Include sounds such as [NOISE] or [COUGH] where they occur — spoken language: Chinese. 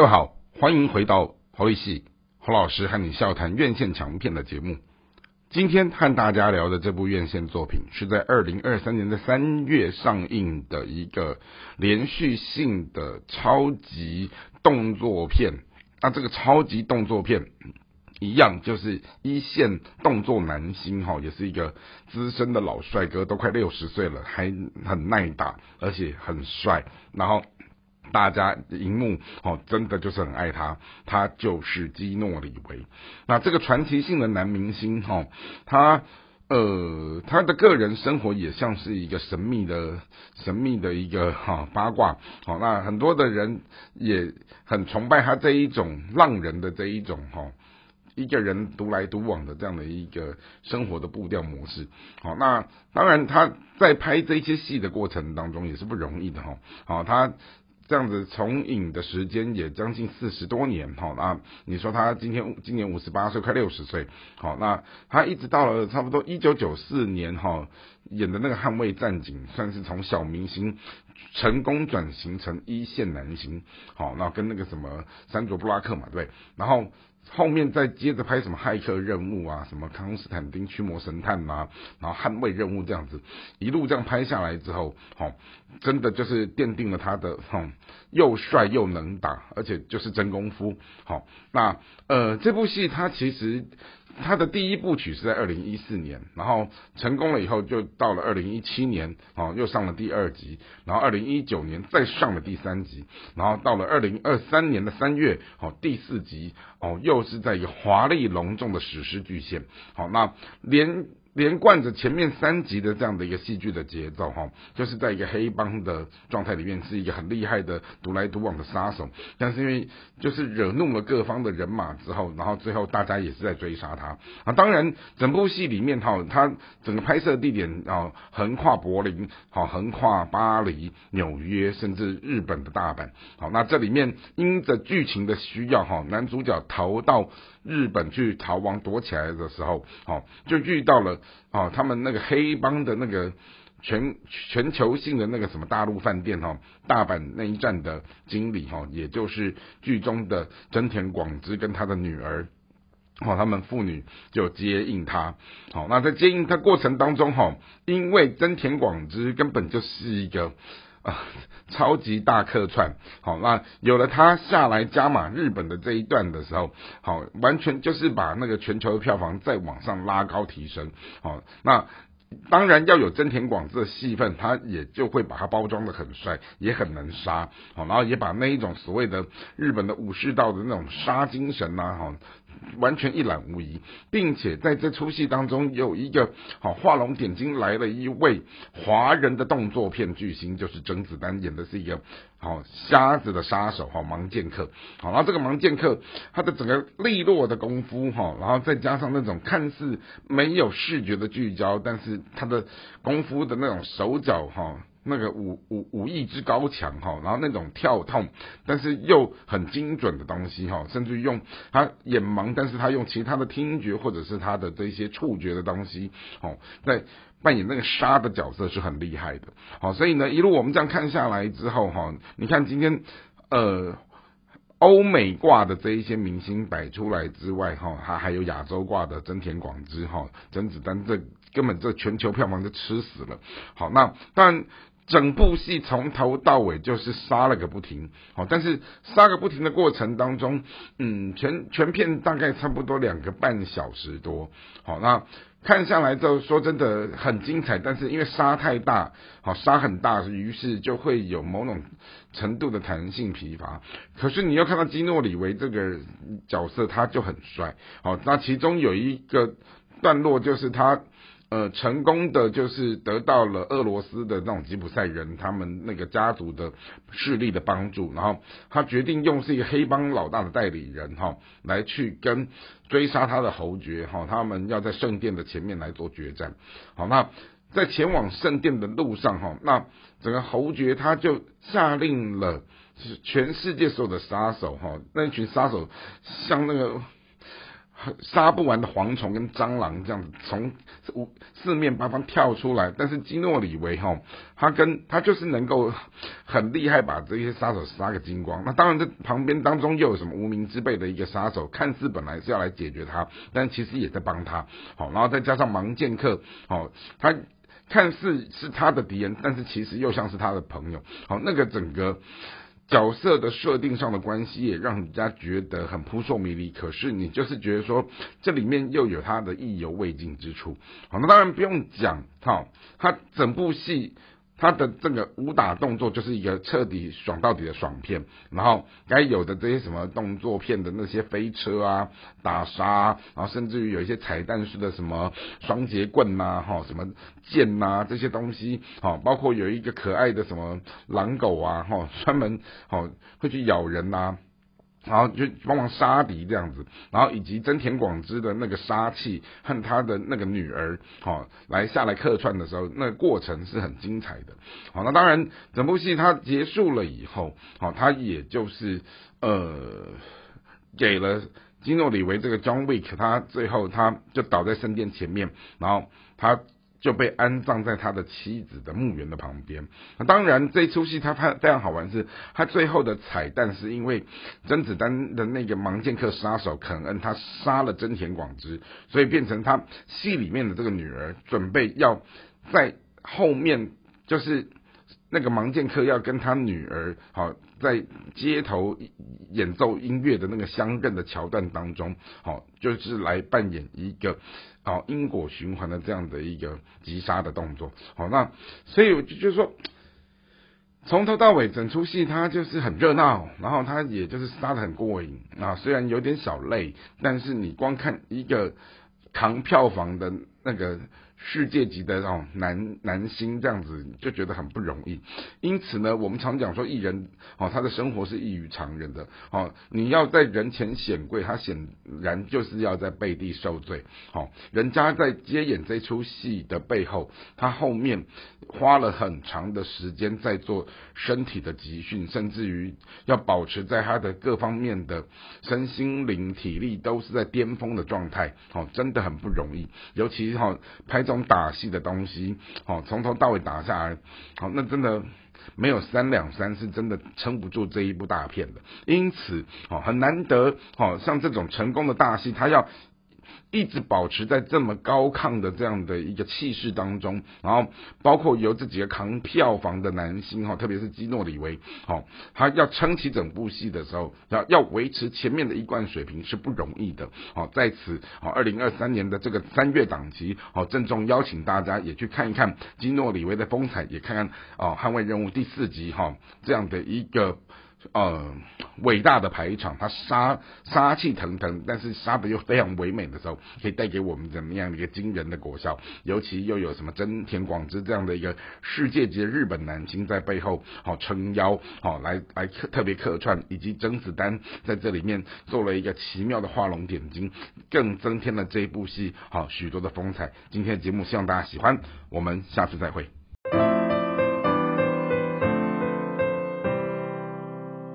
各位好，欢迎回到侯立系侯老师和你笑谈院线强片的节目。今天和大家聊的这部院线作品，是在二零二三年的三月上映的一个连续性的超级动作片。那这个超级动作片，一样就是一线动作男星哈，也是一个资深的老帅哥，都快六十岁了，还很耐打，而且很帅。然后大家荧幕哦，真的就是很爱他，他就是基诺里维。那这个传奇性的男明星哈，他呃他的个人生活也像是一个神秘的神秘的一个哈八卦。好，那很多的人也很崇拜他这一种浪人的这一种哈。一个人独来独往的这样的一个生活的步调模式，好，那当然他在拍这些戏的过程当中也是不容易的哈，好，他这样子从影的时间也将近四十多年，好，那你说他今天今年五十八岁，快六十岁，好，那他一直到了差不多一九九四年哈演的那个捍卫战警，算是从小明星成功转型成一线男星，好，那跟那个什么山卓布拉克嘛，对，然后。后面再接着拍什么骇客任务啊，什么康斯坦丁驱魔神探啊，然后捍卫任务这样子，一路这样拍下来之后，好，真的就是奠定了他的哼，又帅又能打，而且就是真功夫。好，那呃这部戏它其实。他的第一部曲是在二零一四年，然后成功了以后，就到了二零一七年，哦，又上了第二集，然后二零一九年再上了第三集，然后到了二零二三年的三月，哦，第四集，哦，又是在一个华丽隆重的史诗巨献，好，那连。连贯着前面三集的这样的一个戏剧的节奏，哈，就是在一个黑帮的状态里面，是一个很厉害的独来独往的杀手。但是因为就是惹怒了各方的人马之后，然后最后大家也是在追杀他啊。当然，整部戏里面哈，他整个拍摄地点啊，横跨柏林，好，横跨巴黎、纽约，甚至日本的大阪。好，那这里面因着剧情的需要，哈，男主角逃到日本去逃亡躲起来的时候，好，就遇到了。哦，他们那个黑帮的那个全全球性的那个什么大陆饭店哈，大阪那一站的经理哈，也就是剧中的真田广之跟他的女儿，哦，他们父女就接应他。好，那在接应他过程当中哈，因为真田广之根本就是一个。啊，超级大客串，好，那有了他下来加码日本的这一段的时候，好，完全就是把那个全球的票房再往上拉高提升，好，那当然要有真田广之的戏份，他也就会把它包装的很帅，也很能杀，好，然后也把那一种所谓的日本的武士道的那种杀精神呐，哈。完全一览无遗，并且在这出戏当中有一个好画龙点睛来了一位华人的动作片巨星，就是甄子丹演的是一个好瞎子的杀手哈盲剑客，好，然后这个盲剑客他的整个利落的功夫哈，然后再加上那种看似没有视觉的聚焦，但是他的功夫的那种手脚哈。那个武武武艺之高强哈，然后那种跳痛，但是又很精准的东西哈，甚至用他眼盲，但是他用其他的听觉或者是他的这些触觉的东西，哦，在扮演那个杀的角色是很厉害的，好，所以呢，一路我们这样看下来之后哈，你看今天呃欧美挂的这一些明星摆出来之外哈，他还有亚洲挂的真田广之哈，甄子丹这根本这全球票房就吃死了，好，那但。整部戏从头到尾就是杀了个不停，好，但是杀个不停的过程当中，嗯，全全片大概差不多两个半小时多，好，那看下来就说真的很精彩，但是因为杀太大，好杀很大，于是就会有某种程度的弹性疲乏。可是你要看到基诺里维这个角色，他就很帅，好，那其中有一个段落就是他。呃，成功的就是得到了俄罗斯的那种吉普赛人他们那个家族的势力的帮助，然后他决定用是一个黑帮老大的代理人哈，来去跟追杀他的侯爵哈，他们要在圣殿的前面来做决战。好，那在前往圣殿的路上哈，那整个侯爵他就下令了，是全世界所有的杀手哈，那群杀手像那个。[LAUGHS] 杀不完的蝗虫跟蟑螂这样子从四面八方跳出来，但是基诺里维哈，他跟他就是能够 [LAUGHS] 很厉害，把这些杀手杀个精光。那当然，这旁边当中又有什么无名之辈的一个杀手，看似本来是要来解决他，但其实也在帮他。好，然后再加上盲剑客，好，他看似是他的敌人，但是其实又像是他的朋友。好，那个整个。角色的设定上的关系也让人家觉得很扑朔迷离，可是你就是觉得说这里面又有他的意犹未尽之处。好，那当然不用讲，哈，他整部戏。他的这个武打动作就是一个彻底爽到底的爽片，然后该有的这些什么动作片的那些飞车啊、打杀，然后甚至于有一些彩蛋式的什么双截棍呐、哈什么剑呐这些东西，好，包括有一个可爱的什么狼狗啊，哈，专门好会去咬人呐。然后就帮忙杀敌这样子，然后以及真田广之的那个杀气和他的那个女儿，好来下来客串的时候，那个过程是很精彩的。好，那当然整部戏它结束了以后，好，他也就是呃给了基诺里维这个 John Wick，他最后他就倒在圣殿前面，然后他。就被安葬在他的妻子的墓园的旁边。那当然，这出戏它非非常好玩，是它最后的彩蛋，是因为甄子丹的那个盲剑客杀手肯恩，他杀了真田广之，所以变成他戏里面的这个女儿，准备要在后面，就是那个盲剑客要跟他女儿，好在街头演奏音乐的那个相认的桥段当中，好就是来扮演一个。好因果循环的这样的一个击杀的动作，好那所以我就就说，从头到尾整出戏它就是很热闹，然后它也就是杀的很过瘾啊，虽然有点小累，但是你光看一个扛票房的那个。世界级的哦男男星这样子就觉得很不容易，因此呢，我们常讲说艺人哦他的生活是异于常人的哦，你要在人前显贵，他显然就是要在背地受罪。哦，人家在接演这出戏的背后，他后面花了很长的时间在做身体的集训，甚至于要保持在他的各方面的身心灵体力都是在巅峰的状态。哦，真的很不容易，尤其哈拍。这种打戏的东西，好，从头到尾打下来，好，那真的没有三两三，是真的撑不住这一部大片的。因此，好，很难得，好，像这种成功的大戏，他要。一直保持在这么高亢的这样的一个气势当中，然后包括由这几个扛票房的男星哈，特别是基诺里维，好，他要撑起整部戏的时候，要要维持前面的一贯水平是不容易的。好，在此，好，二零二三年的这个三月档期，好，郑重邀请大家也去看一看基诺里维的风采，也看看哦，捍卫任务第四集哈这样的一个。呃，伟大的排场，他杀杀气腾腾，但是杀的又非常唯美的时候，可以带给我们怎么样的一个惊人的果效？尤其又有什么真田广之这样的一个世界级的日本男星在背后好撑腰，好来来特别客串，以及甄子丹在这里面做了一个奇妙的画龙点睛，更增添了这一部戏好许多的风采。今天的节目希望大家喜欢，我们下次再会。